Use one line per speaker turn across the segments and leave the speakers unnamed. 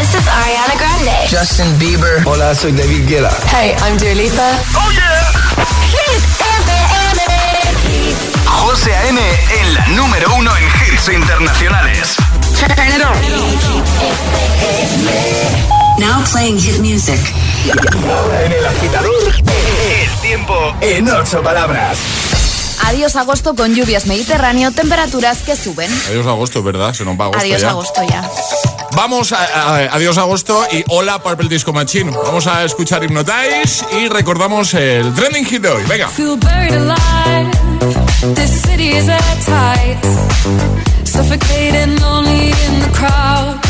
This is Ariana Grande.
Justin Bieber.
Hola, soy David Guetta.
Hey, I'm Dua Lipa.
¡Oh, yeah!
Hit
José A.M. en la número uno en hits internacionales.
Turn it on.
Now playing hit music.
En el agitador, el tiempo en ocho palabras.
Adiós agosto con lluvias mediterráneo, temperaturas que suben.
Adiós agosto, ¿verdad? Se nos va agosto
Adiós
ya.
agosto ya.
Vamos a, a- adiós agosto y hola Purple Disco Machine. Vamos a escuchar Hypnotize y recordamos el trending hit de hoy. Venga.
feel buried alive. This city is at tight. Suffocating, lonely in the crowd.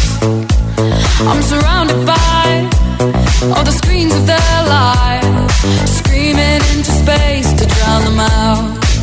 I'm surrounded by all the screens of their lives. Screaming into space to drown them out.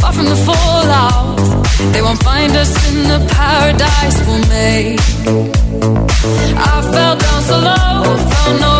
Far from the fallout. They won't find us in the paradise we'll make. I fell down so low, found nowhere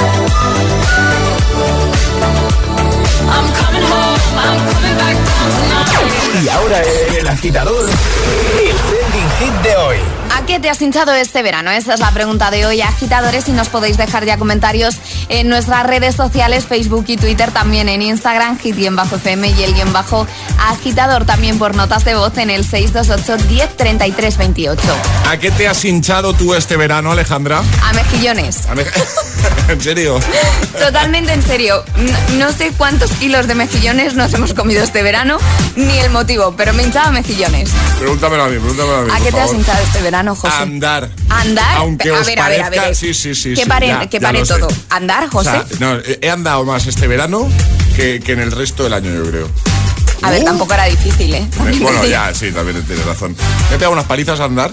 Y ahora el agitador, el trending hit de hoy.
¿A qué te has hinchado este verano? Esa es la pregunta de hoy, agitadores, y nos podéis dejar ya comentarios en nuestras redes sociales, Facebook y Twitter, también en Instagram, hit-fm y el guion bajo agitador, también por notas de voz en el 628 10 28.
¿A qué te has hinchado tú este verano, Alejandra?
A mejillones.
A me- ¿En serio?
Totalmente en serio. No, no sé cuántos kilos de mejillones nos hemos comido este verano, ni el motivo, pero me hinchaba mejillones.
Pregúntamelo a mí, pregúntamelo a mí.
¿A
por
qué te has hinchado este verano, José?
Andar.
¿Andar?
Aunque
a
os
ver, a ver, a
parezca-
ver.
sí, sí, sí,
Que pare,
ya,
que pare
lo sé.
todo. ¿Andar,
O
José?
sea, no, he andado más este verano que, que en el resto del año, yo creo.
A ver, tampoco era difícil, ¿eh? Te
Bueno, ya, sí, también tienes razón. Me he pegado unas palizas a andar.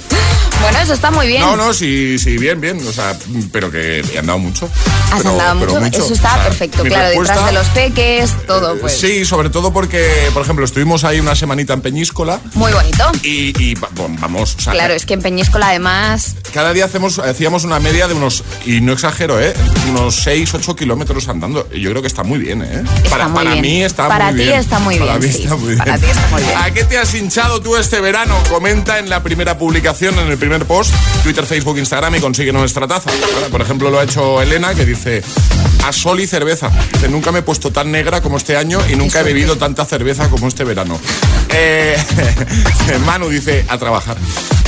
Bueno, eso está muy bien.
No, no, sí, sí, bien, bien. O sea, pero que he andado mucho.
Has
Pero-
andado mucho. Eso está
O sea,
perfecto, claro, detrás de los peques, todo,
Eh,
pues.
Sí, sobre todo porque, por ejemplo, estuvimos ahí una semanita en Peñíscola
Muy bonito.
y, y va- bueno, vamos, o sea,
Claro, es que en Peñíscola además.
cada día hacemos, hacíamos una media de unos, y no exagero, ¿eh? Unos 6, 8 kilómetros andando. Yo creo que está muy bien, ¿eh?
Está
para
muy
para
bien.
mí está
Para
muy
ti
bien.
está muy
Para
bien,
mí.
Ti.
Está muy
Para
bien.
ti está muy bien.
¿A qué te has hinchado tú este verano? Comenta en la primera publicación, en el primer post, Twitter, Facebook, Instagram y consigue nuestra taza. Por ejemplo, lo ha hecho Elena que dice a sol y cerveza. Dice, nunca me he puesto tan negra como este año y nunca he bebido tanta cerveza como este verano. Eh, Manu dice a trabajar.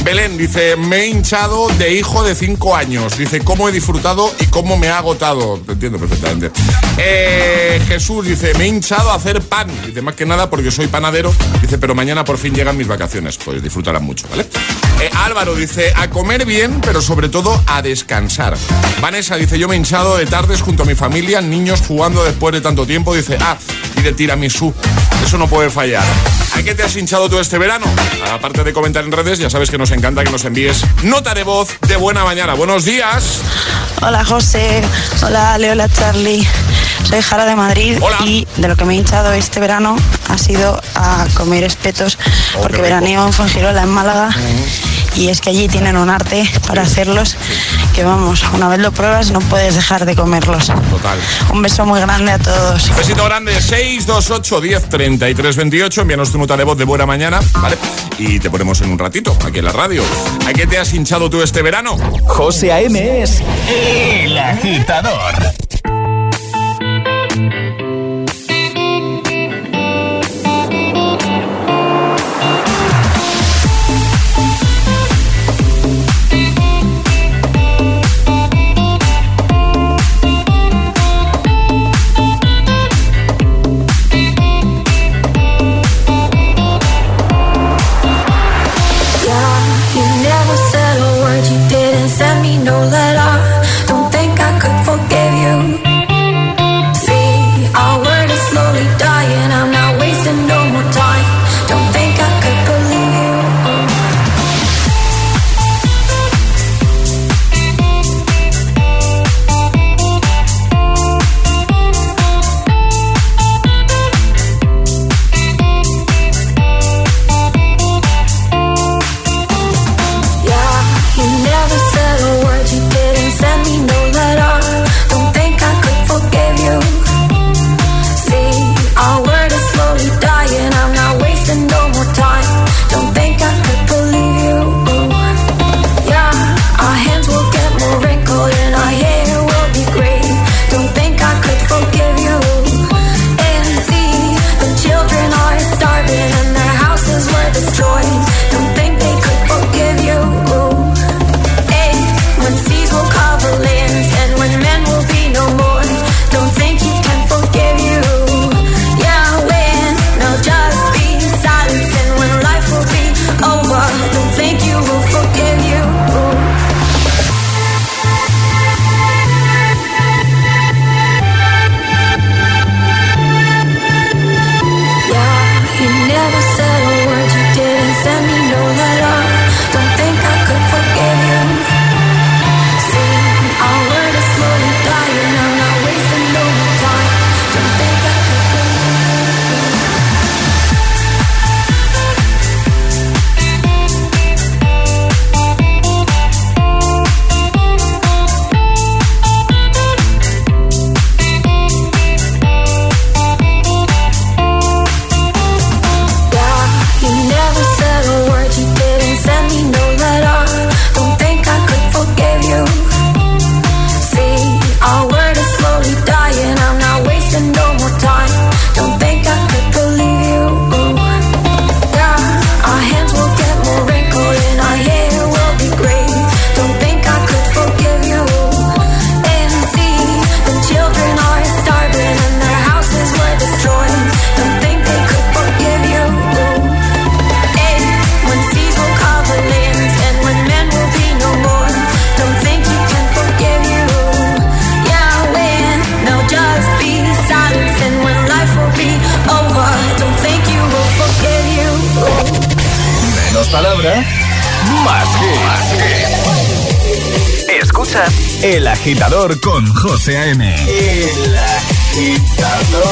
Belén dice, me he hinchado de hijo de 5 años. Dice, cómo he disfrutado y cómo me ha agotado. Te entiendo perfectamente. Eh, Jesús dice, me he hinchado a hacer pan. Dice, más que nada porque soy panadero. Dice, pero mañana por fin llegan mis vacaciones. Pues disfrutarán mucho, ¿vale? Eh, Álvaro dice, a comer bien, pero sobre todo a descansar. Vanessa dice, yo me he hinchado de tardes junto a mi familia, niños jugando después de tanto tiempo. Dice, ah, y de tiramisú. Eso no puede fallar. ¿A qué te has hinchado tú este verano? Aparte de comentar en redes, ya sabes que nos encanta que nos envíes nota de voz de buena mañana. Buenos días.
Hola José, hola Leo, hola Charlie. Soy Jara de Madrid
Hola.
y de lo que me he hinchado este verano ha sido a comer espetos
Oh,
porque veraneo en Fuengirola, en Málaga. Y es que allí tienen un arte para hacerlos que vamos, una vez lo pruebas no puedes dejar de comerlos.
Total.
Un beso muy grande a todos.
Besito grande, 628 10 33 28. Envíanos tu nota de voz de buena mañana, ¿vale? Y te ponemos en un ratito aquí en la radio. ¿A qué te has hinchado tú este verano?
José A.M. es el agitador. Palabra, más hits. Escuchas El Agitador con José A.M. El Agitador.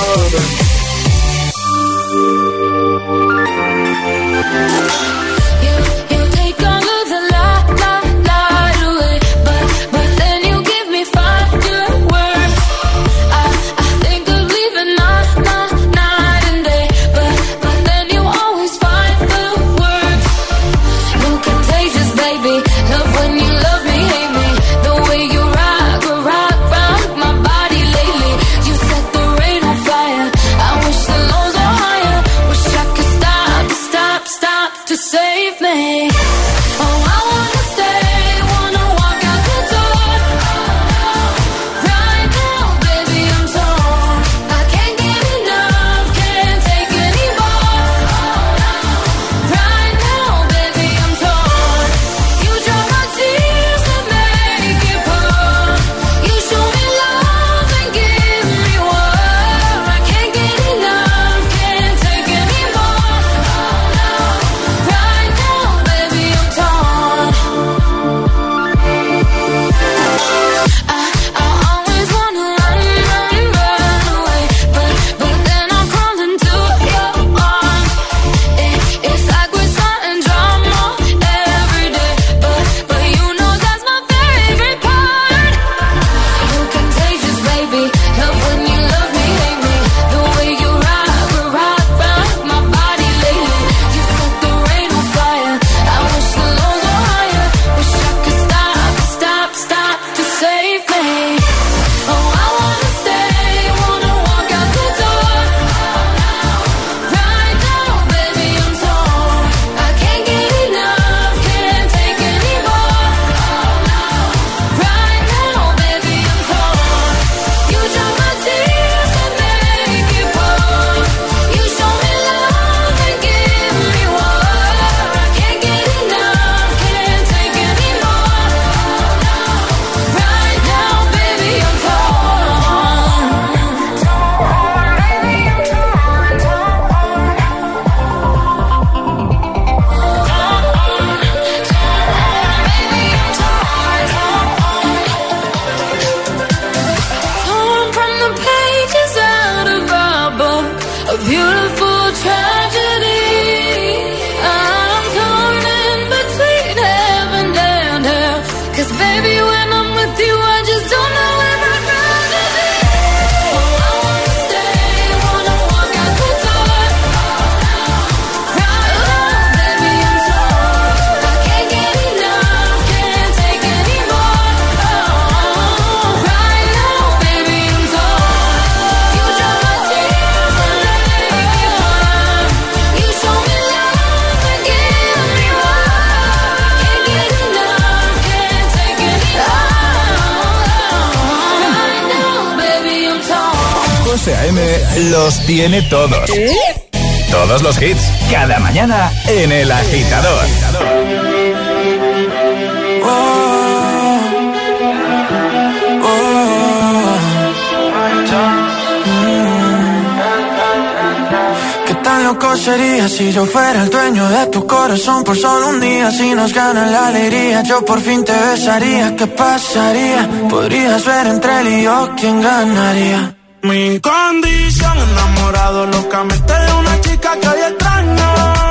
Tan loco sería si yo fuera el dueño de tu corazón por solo un día? Si nos gana la alegría, yo por fin te besaría. ¿Qué pasaría? Podrías ver entre él y yo quién ganaría. Mi condición, enamorado locamente de una chica que hoy extraño.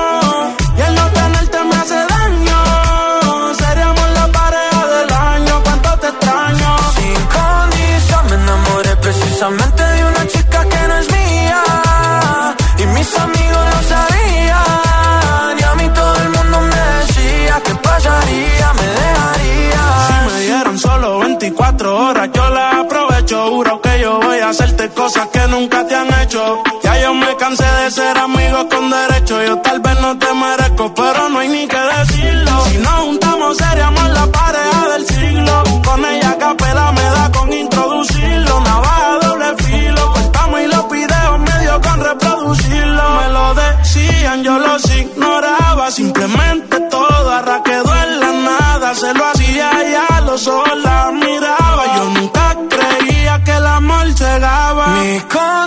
Hacerte cosas que nunca te han hecho. Ya yo me cansé de ser amigo con derecho. Yo tal vez no te merezco, pero no hay ni que decirlo. Llegaba. Mi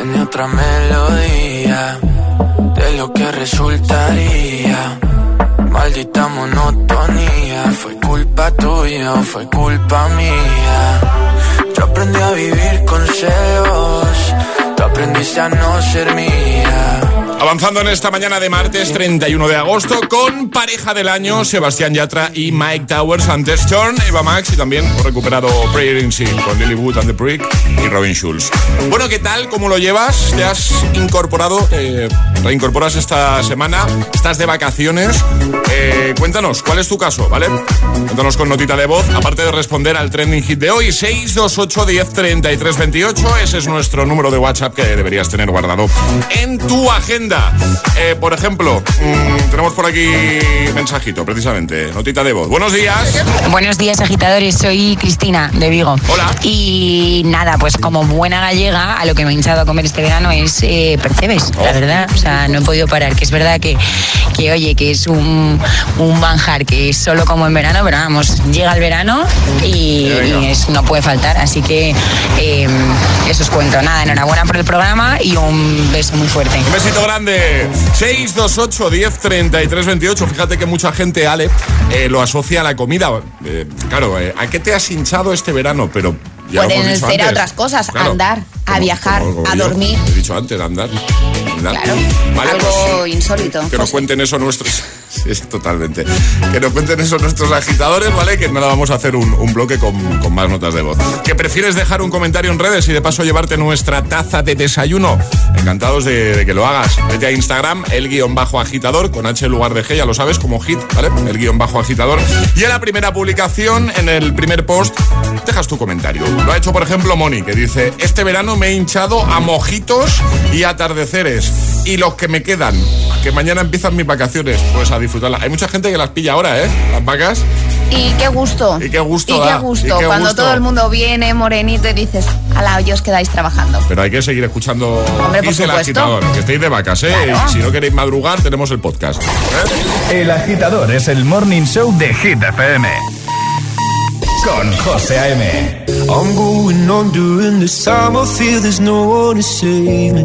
Tenía otra melodía de lo que resultaría. Maldita monotonía, fue culpa tuya o fue culpa mía. Yo aprendí a vivir con celos, tú aprendiste a no ser mía.
Avanzando en esta mañana de martes 31 de agosto con pareja del año Sebastián Yatra y Mike Towers antes Turn, Eva Max y también recuperado Prayer in Sin con Lily Wood and the Prick y Robin Schulz. Bueno, ¿qué tal? ¿Cómo lo llevas? ¿Te has incorporado? ¿Reincorporas esta semana? ¿Estás de vacaciones? Eh, cuéntanos, ¿cuál es tu caso? ¿Vale? Cuéntanos con notita de voz, aparte de responder al trending hit de hoy, 628 10 33 28. Ese es nuestro número de WhatsApp que deberías tener guardado en tu agenda eh, por ejemplo, mm, tenemos por aquí mensajito, precisamente, notita de voz. Buenos días.
Buenos días, agitadores. Soy Cristina, de Vigo.
Hola.
Y nada, pues como buena gallega, a lo que me he hinchado a comer este verano es eh, percebes, la oh. verdad. O sea, no he podido parar. Que es verdad que, que oye, que es un, un manjar que es solo como en verano, pero vamos, llega el verano y, no puede faltar. Así que em, eso os cuento. Nada, enhorabuena por el programa y un beso muy fuerte.
Un besito grande grande. 628 10 33 28. Fíjate que mucha gente, Ale, eh, lo asocia a la comida. Eh, claro, eh, ¿a qué te has hinchado este verano? Pero
Pueden ser a otras cosas, andar, a viajar, a dormir.
He dicho antes, andar.
Claro, algo pues, insólito.
Que nos cuenten eso nuestros Sí, totalmente. Que nos cuenten eso nuestros agitadores, ¿vale? Que nada, vamos a hacer un, bloque con, más notas de voz. ¿Que prefieres dejar un comentario en redes y de paso llevarte nuestra taza de desayuno? Encantados de, que lo hagas. Vete a Instagram, el guion bajo agitador, con H en lugar de G, ya lo sabes, como hit, ¿vale? El guion bajo agitador. Y en la primera publicación, en el primer post, dejas tu comentario. Lo ha hecho, por ejemplo, Moni, que dice, este verano me he hinchado a mojitos y atardeceres. Y los que me quedan, que mañana empiezan mis vacaciones, pues a disfrutarla. Hay mucha gente que las pilla ahora, ¿eh? Las vacas.
Y qué gusto.
Y qué gusto.
Y qué gusto. Cuando todo el mundo viene morenito y dices, ala, hoy os quedáis trabajando.
Pero hay que seguir escuchando
Hombre, por
el agitador. Que estéis de vacas, ¿eh? Y si no queréis madrugar, tenemos el podcast.
¿eh? El agitador es el morning show de Hit FM. Con José A.M. I'm going on during this time. I feel there's no one to save me.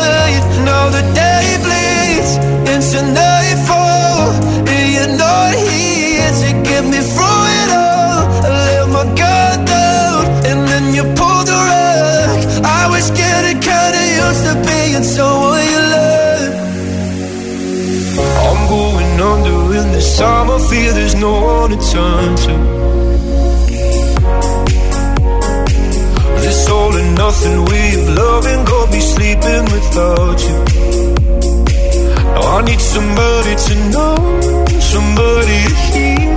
This time. I feel there's no one to turn to. This all and nothing of loving, go be sleeping without you. Now I need somebody to know, somebody to hear,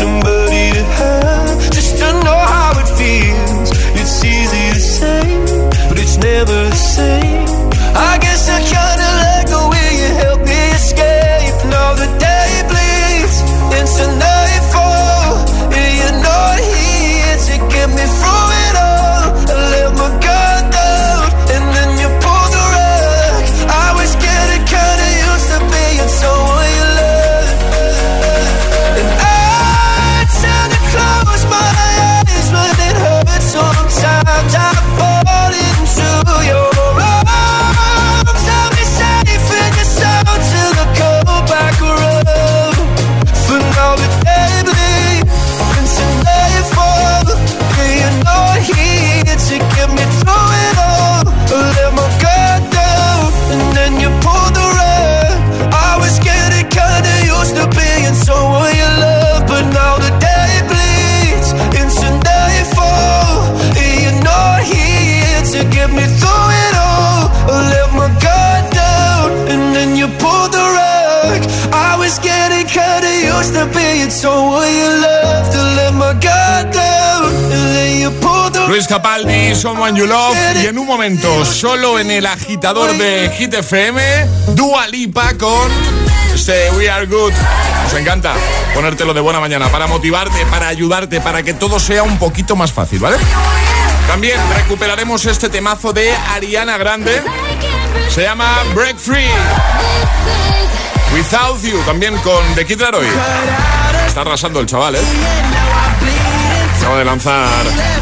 somebody to have, just to know how it feels. It's easy to say, but it's never the same. I guess I kinda
Luis Capaldi, Someone You Love y en un momento, solo en el agitador de Hit FM, Dua Lipa con este We Are Good. Nos encanta ponértelo de buena mañana para motivarte, para ayudarte, para que todo sea un poquito más fácil, ¿vale? También recuperaremos este temazo de Ariana Grande. Se llama Break Free. Without You, también con The Kid Laroi. Está arrasando el chaval, ¿eh? Acaba de lanzar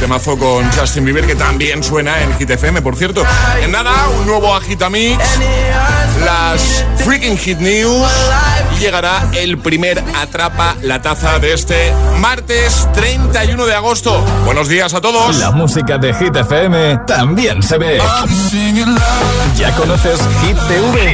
temazo con Justin Bieber que también suena en Hit FM, por cierto. En nada, un nuevo Agitamix, las Freaking Hit News y llegará el primer Atrapa la Taza de este martes 31 de agosto. Buenos días a todos.
La música de Hit FM también se ve. ¿Ya conoces Hit TV?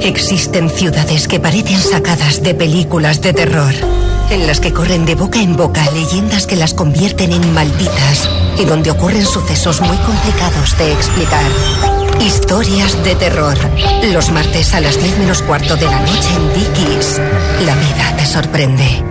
Existen ciudades que parecen sacadas de películas de terror, en las que corren de boca en boca leyendas que las convierten en malditas y donde ocurren sucesos muy complicados de explicar. Historias de terror. Los martes a las 10 menos cuarto de la noche en Dickies. La vida te sorprende.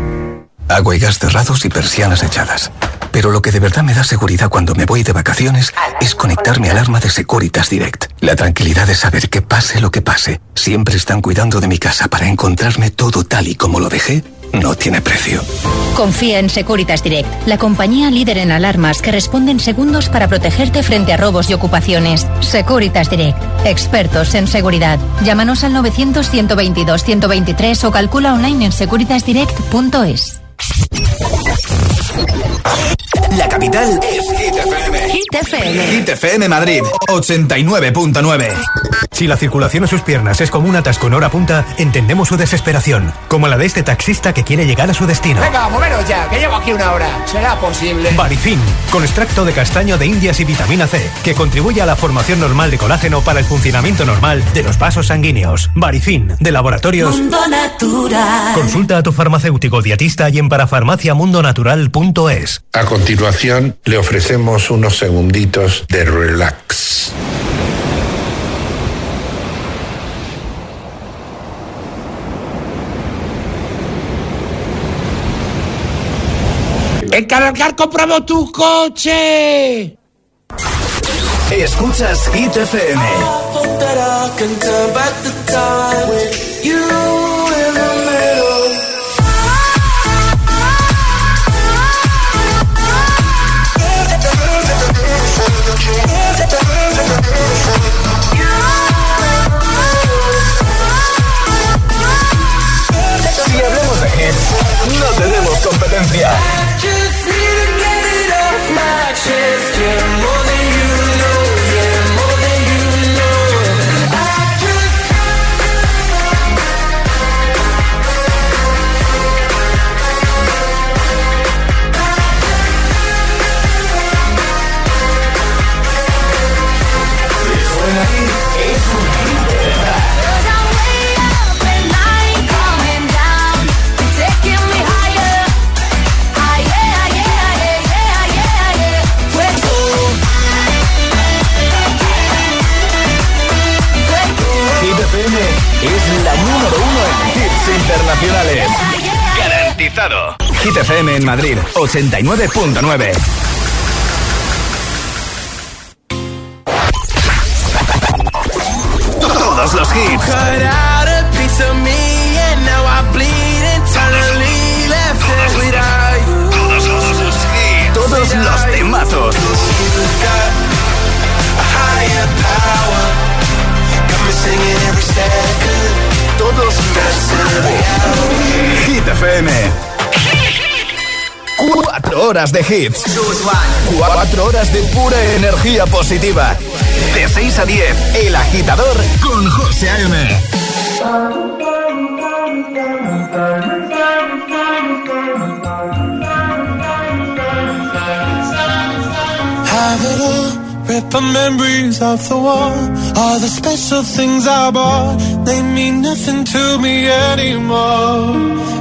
Agua y gas cerrados y persianas echadas. Pero lo que de verdad me da seguridad cuando me voy de vacaciones es conectar mi alarma de Securitas Direct. La tranquilidad de saber que pase lo que pase, siempre están cuidando de mi casa para encontrarme todo tal y como lo dejé, no tiene precio.
Confía en Securitas Direct, la compañía líder en alarmas que responde en segundos para protegerte frente a robos y ocupaciones. Securitas Direct, expertos en seguridad. Llámanos al 900-122-123 o calcula online en securitasdirect.es.
La capital es Hit FM.
Hit FM.
Hit FM Madrid, 89.9.
Si la circulación a sus piernas es como un atasco en hora punta, entendemos su desesperación, como la de este taxista que quiere llegar a su destino.
Venga, moveros ya, que llevo aquí una hora. ¿Será posible?
Barifin, con extracto de castaño de indias y vitamina C, que contribuye a la formación normal de colágeno para el funcionamiento normal de los vasos sanguíneos. Barifin, de laboratorios.
Mundo Natural.
Consulta a tu farmacéutico dietista y en parafarmaciamundonatural.es.
A continuación, le ofrecemos unos segunditos de relax.
¡En Cargar compramos tu coche!
Escuchas Hit FM.
Hit FM en
Madrid, 89.9. Todos los hits. Todos los hits. Todos los temazos. Todos los Hit FM. Cuatro horas de hits. Cuatro horas de pura energía positiva. De 6 a 10, El Agitador con José A.M.
Have it all, rip my memories off the wall. All the special things I bought, they mean nothing to me anymore.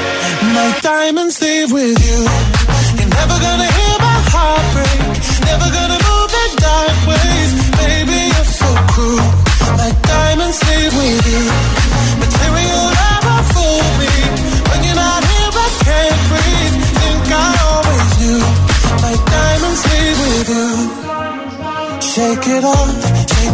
My diamonds leave with you. You're never gonna hear my heart break. Never gonna move the dark ways. Baby, you're so cruel. My diamonds leave with you. Material never fool me. When you're not here, I can't breathe. Think I always knew. My diamonds leave with you. Shake it off,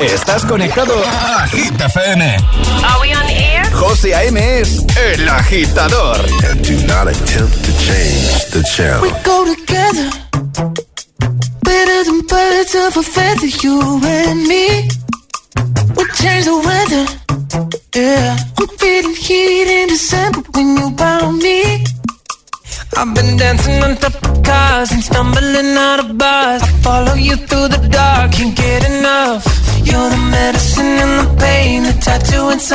Estás conectado a Hit FM.
Are we on air?
José A.M. es el agitador.
And do not attempt to change the channel.
We go together. Better than birds of a feather, you and me. We change the weather. Yeah.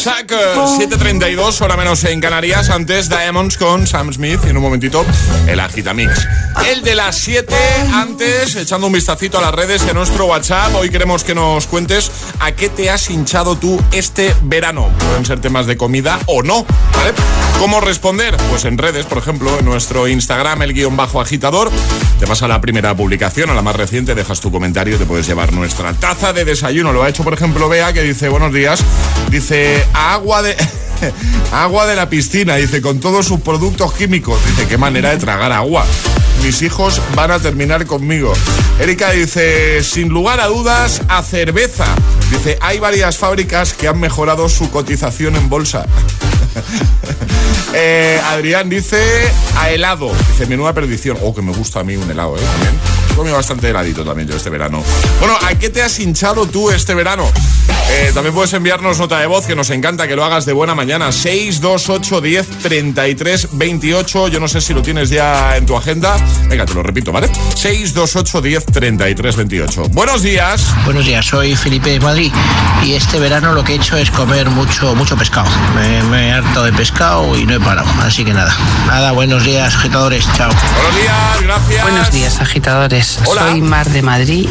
Brothers, Sucker, 7.32, hora menos en Canarias. Antes Diamonds con Sam Smith y en un momentito el Agitamix. El de las 7, antes, echando un vistacito a las redes de nuestro WhatsApp. Hoy queremos que nos cuentes a qué te has hinchado tú este verano. Pueden ser temas de comida o no, ¿vale? ¿Cómo responder? Pues en redes, por ejemplo, en nuestro Instagram, el guion bajo agitador. Te vas a la primera publicación, a la más reciente, dejas tu comentario te puedes llevar nuestra taza de desayuno. Lo ha hecho, por ejemplo, Bea, que dice, buenos días, dice, agua de... agua de la piscina, dice, con todos sus productos químicos. Dice, qué manera de tragar agua. Mis hijos van a terminar conmigo. Erika dice, sin lugar a dudas, a cerveza. Dice, hay varias fábricas que han mejorado su cotización en bolsa. Eh, Adrián dice a helado. Dice, menuda perdición. Oh, que me gusta a mí un helado, ¿eh? También. He comido bastante heladito también yo este verano. Bueno, ¿a qué te has hinchado tú este verano? Eh, también puedes enviarnos nota de voz, que nos encanta que lo hagas de buena mañana. 628 10 33 28. Yo no sé si lo tienes ya en tu agenda. Venga, te lo repito, ¿vale? 628 10 33 28. Buenos días.
Buenos días, soy Felipe de Madrid y este verano lo que he hecho es comer mucho mucho pescado. Me, me he hartado de pescado y no he parado, así que nada. Nada, buenos días, agitadores, chao.
Buenos días, gracias.
Buenos días, agitadores.
Hola.
Soy Mar de Madrid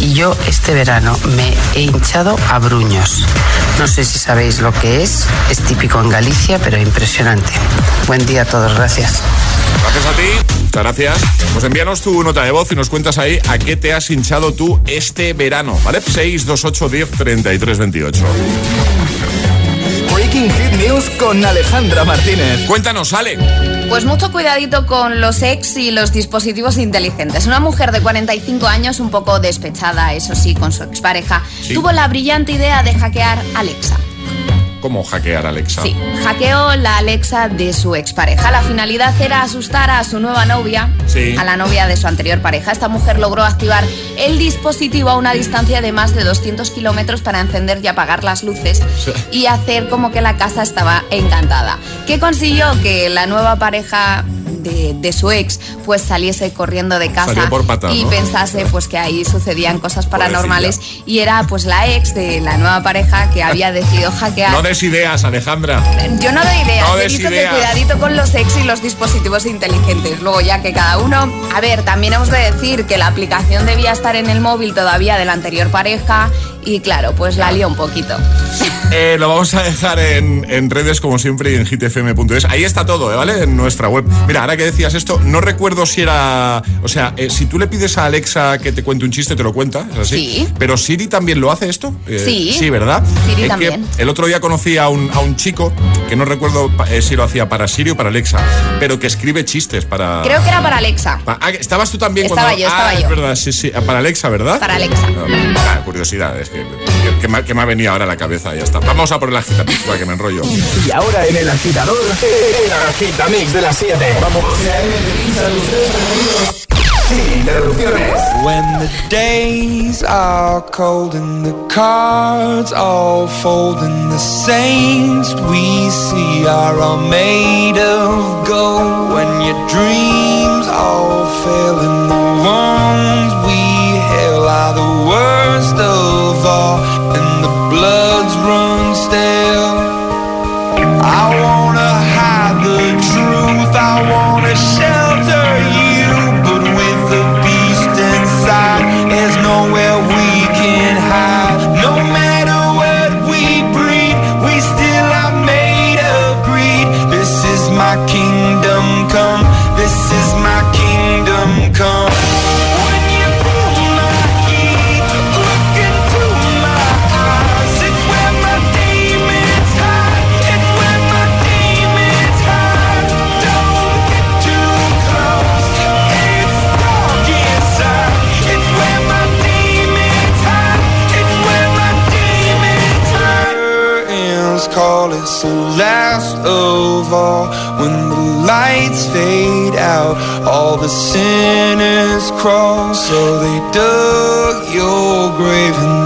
y yo este verano me he hinchado a bruños. No sé si sabéis lo que es, es típico en Galicia, pero impresionante. Buen día a todos, gracias.
Gracias a ti. Muchas gracias. Pues envíanos tu nota de voz y nos cuentas ahí a qué te has hinchado tú este verano, ¿vale? 628 10 33 28.
Breaking Hit News con Alejandra Martínez.
Cuéntanos, Ale.
Pues mucho cuidadito con los ex y los dispositivos inteligentes. Una mujer de 45 años, un poco despechada, eso sí, con su expareja,
Sí.
tuvo la brillante idea de hackear Alexa.
¿Cómo hackear a Alexa?
Sí, hackeó la Alexa de su expareja. La finalidad era asustar a su nueva novia,
Sí.
a la novia de su anterior pareja. Esta mujer logró activar el dispositivo a una distancia de más de 200 kilómetros para encender y apagar las luces
Sí.
y hacer como que la casa estaba encantada. ¿Qué consiguió? Que la nueva pareja de, de su ex pues saliese corriendo de casa
por patas,
y
¿no?
pensase pues que ahí sucedían cosas paranormales y era pues la ex de la nueva pareja que había decidido hackear
No des ideas, Alejandra.
yo no doy ideas,
No
he
des
dicho
ideas.
que cuidadito con los ex y los dispositivos inteligentes. Luego ya que cada uno... A ver, también hemos de decir que la aplicación debía estar en el móvil todavía de la anterior pareja y claro, pues la lió un poquito.
Eh, lo vamos a dejar en, en redes como siempre y en hitfm.es. Ahí está todo, ¿eh? ¿vale? En nuestra web. Mira, ahora que decías esto, no recuerdo si era... O sea, eh, si tú le pides a Alexa que te cuente un chiste, te lo cuenta, ¿es así?
Sí.
Pero Siri también lo hace esto. Eh,
Sí.
Sí, ¿verdad?
Siri
Es
también.
que el otro día conocí a un, a un chico que no recuerdo eh, si lo hacía para Siri o para Alexa, pero que escribe chistes para...
Creo que era para Alexa.
Pa- ah, ¿Estabas tú también
Estaba
cuando.?
yo, estaba
ah,
yo.
es verdad, sí, sí. Para Alexa, ¿verdad?
Para Alexa.
Ah, curiosidad, es que, que, que me, que me ha venido ahora a la cabeza, ya está. Vamos a por el agitamix, para que me enrollo.
Y ahora en el agitador, el agitamix de las 7. Vamos. Sin interrupciones.
When the days are cold and the cards all fold and the saints we see are all made of gold. When your dreams all fail and the ones the sinners' cross, so they dug your grave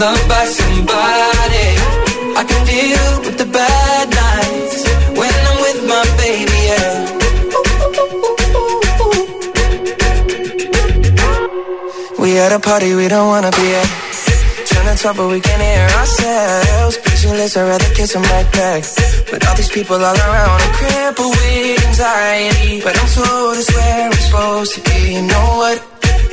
Loved by somebody. I can deal with the bad nights when I'm with my baby, yeah. We at a party we don't wanna be at. Trying to talk but we can't hear ourselves. Pictureless, I'd rather kiss them right back. But all these people all around, I'm crippled with anxiety. But I'm told it's where I'm supposed to be. You know what?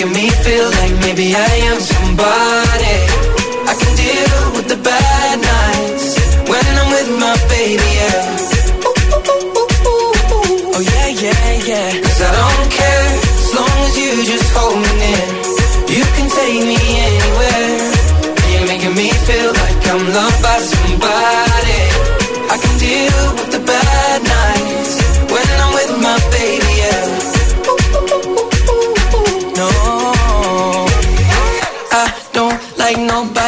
Making me feel like maybe I am somebody.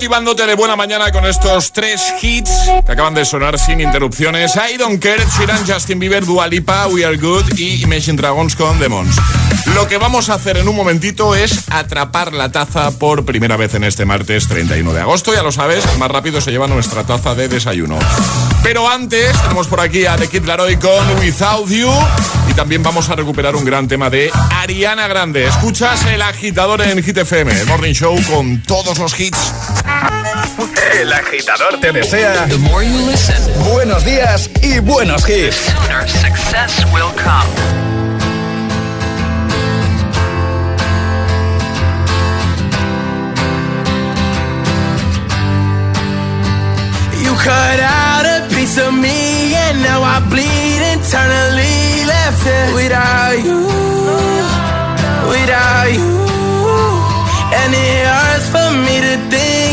Motivándote de buena mañana con estos tres hits que acaban de sonar sin interrupciones. I Don't Care, Sheeran, Justin Bieber, Dua Lipa, We Are Good y Imagine Dragons con Demons. Lo que vamos a hacer en un momentito es atrapar la taza por primera vez en este martes 31 de agosto. Ya lo sabes, más rápido se lleva nuestra taza de desayuno. Pero antes tenemos por aquí a The Kid Laroi con Without You y también vamos a recuperar un gran tema de Ariana Grande. Escuchas el agitador en Hit FM, el Morning Show con todos los hits.
El agitador te desea buenos días y buenos hits.
success will come.
You cut out a piece of me and now I bleed internally left it without you, without you. And it hurts for me to think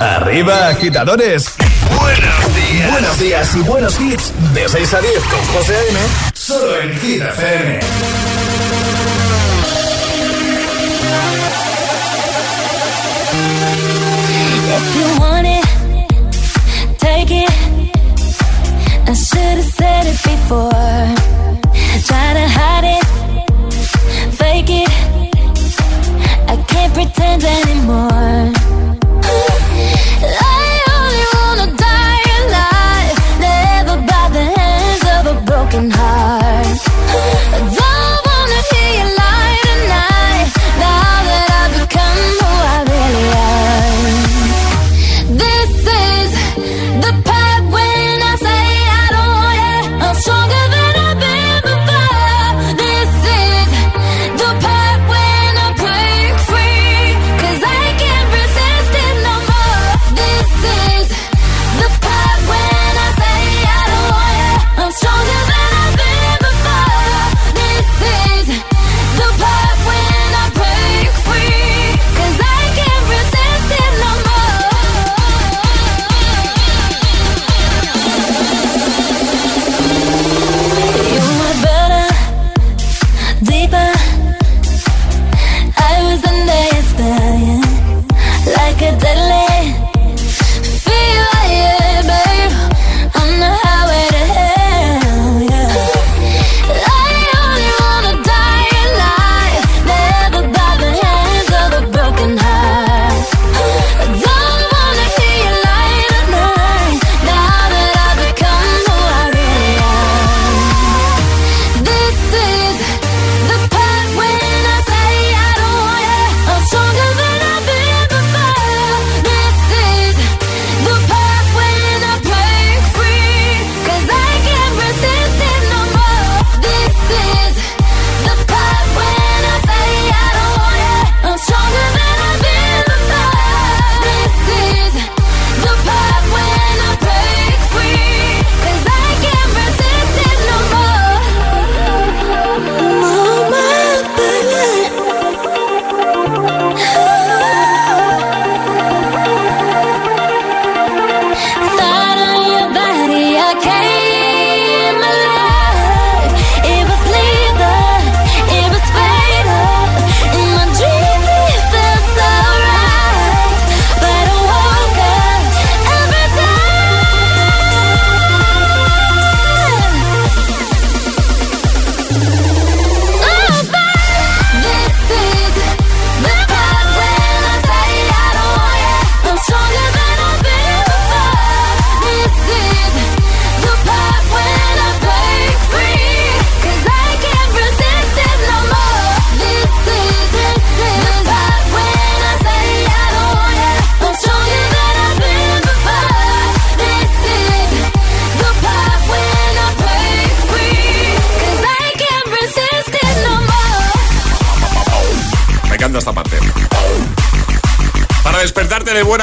Arriba, agitadores. Buenos días. Buenos días y buenos hits. De 6 a 10 con José A.M. Solo en Hit
take it. I should have said it before. It, fake it. can't pretend anymore.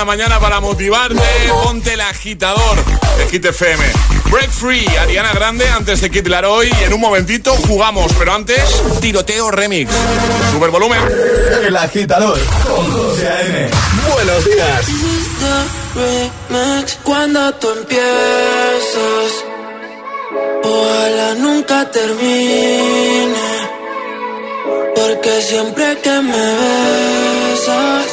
mañana para motivarte. Ponte el agitador de Hit FM. Break Free, Ariana Grande, antes de Kid Laroy. En un momentito jugamos, pero antes, tiroteo remix. Super volumen.
El agitador con Buenos días.
Cuando tú empiezas, ojalá nunca termine. Porque siempre que me besas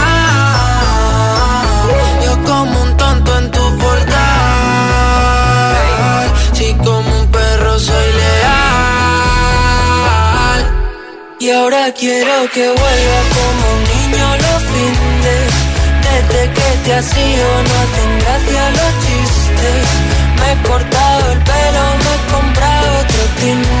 Y ahora quiero que vuelva como un niño los fines. Desde que te has ido no hacen gracia los chistes. Me he cortado el pelo, me he comprado otro tinte.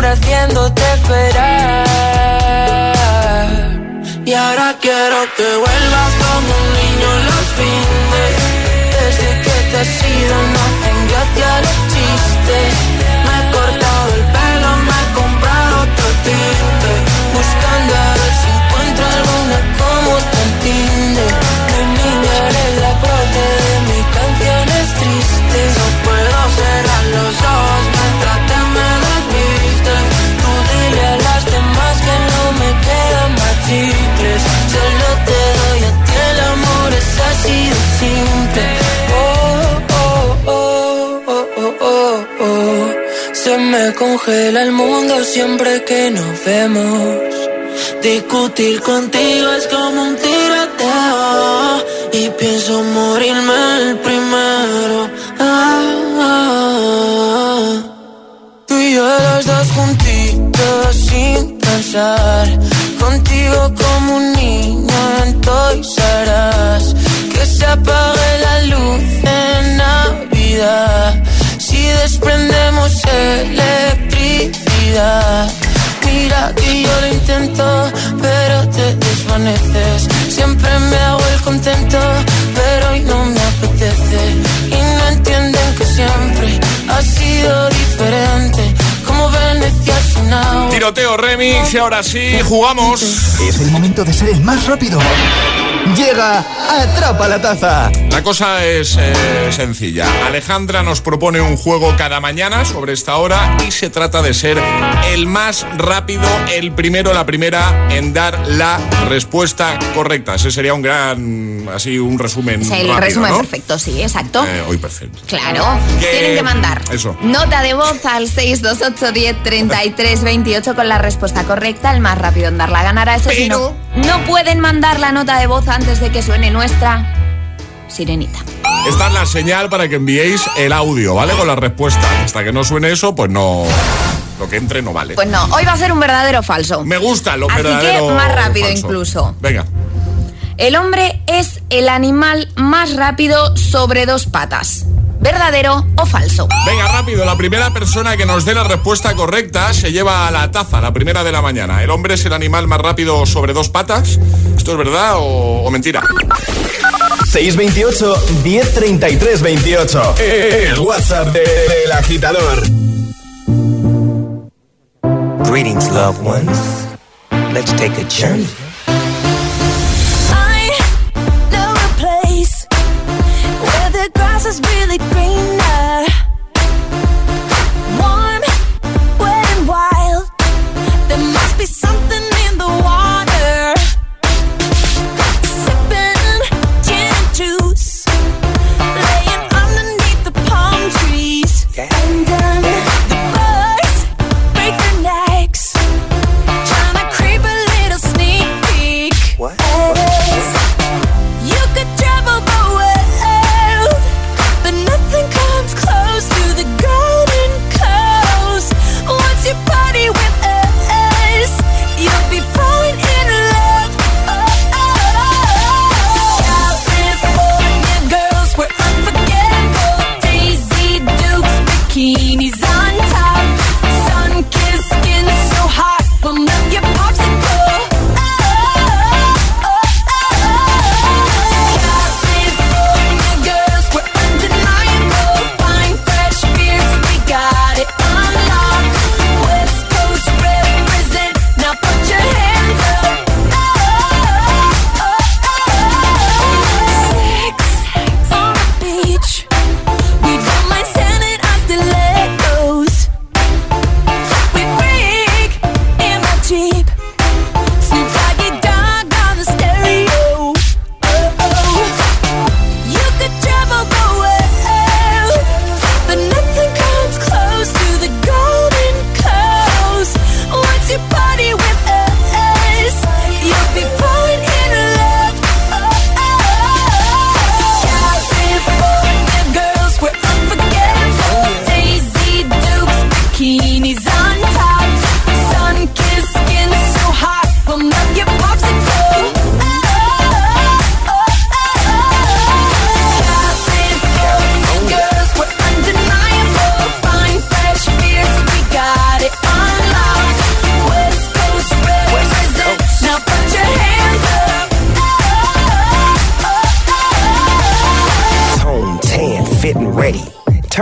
siempre haciéndote esperar. Y ahora quiero que vuelvas como un niño los fines. Desde que te has ido no hacen gracia los chistes. Me he cortado el pelo, me he comprado otro tinte. Buscando Se me congela el mundo siempre que nos vemos. Discutir contigo es como un tiroteo Y pienso morirme el primero Ah, ah. Tú y yo los dos juntitos sin pensar Contigo como un niño en Toys. Que se apague la luz en Navidad desprendemos electricidad Mira que yo lo intento, pero te desvaneces. Siempre me hago el contento, pero hoy no me apetece. Y no entienden que siempre ha sido diferente. Como Venecia sin agua.
Tiroteo remix y ahora sí, jugamos.
Es el momento de ser el más rápido. Llega Atrapa la Taza.
La cosa es eh, sencilla. Alejandra nos propone un juego cada mañana sobre esta hora y se trata de ser el más rápido, el primero, la primera en dar la respuesta correcta. Ese sería un gran, así, un resumen.
Es el
rápido,
resumen
¿no?
perfecto, sí, exacto.
Eh, hoy perfecto.
Claro, tienen que mandar
Eso.
nota de voz al 628 10 33 28 con la respuesta correcta. El más rápido en darla ganará. Eso sí, no, no pueden mandar la nota de voz antes de que suene nuestra sirenita.
Esta es la señal para que enviéis el audio, ¿vale? Con la respuesta. Hasta que no suene eso, pues no. Lo que entre no vale.
Pues no, hoy va a ser un verdadero o falso.
Me gusta lo
Así
verdadero.
que más rápido
falso.
incluso.
Venga.
El hombre es el animal más rápido sobre dos patas. ¿Verdadero o falso?
Venga, rápido. La primera persona que nos dé la respuesta correcta se lleva la taza, la primera de la mañana. ¿El hombre es el animal más rápido sobre dos patas? ¿Esto es verdad o, o mentira?
628 1033 28. El WhatsApp de- del agitador.
Greetings, loved ones. Let's take a journey.
this is really
green.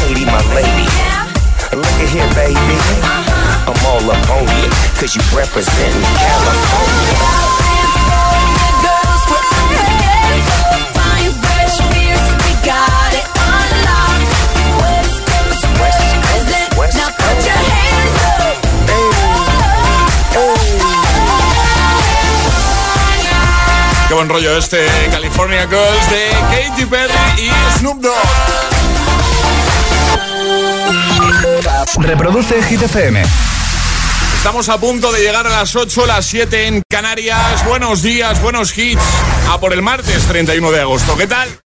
Katie, my lady. Look at here, baby. I'm all up on you, cause you representing California.
Qué buen rollo este California Girls de Katy Perry y Snoop Dogg.
Reproduce Hit FM.
Estamos a punto de llegar a las 8, las 7 en Canarias. Buenos días, buenos hits. A por el martes 31 de agosto. ¿Qué tal?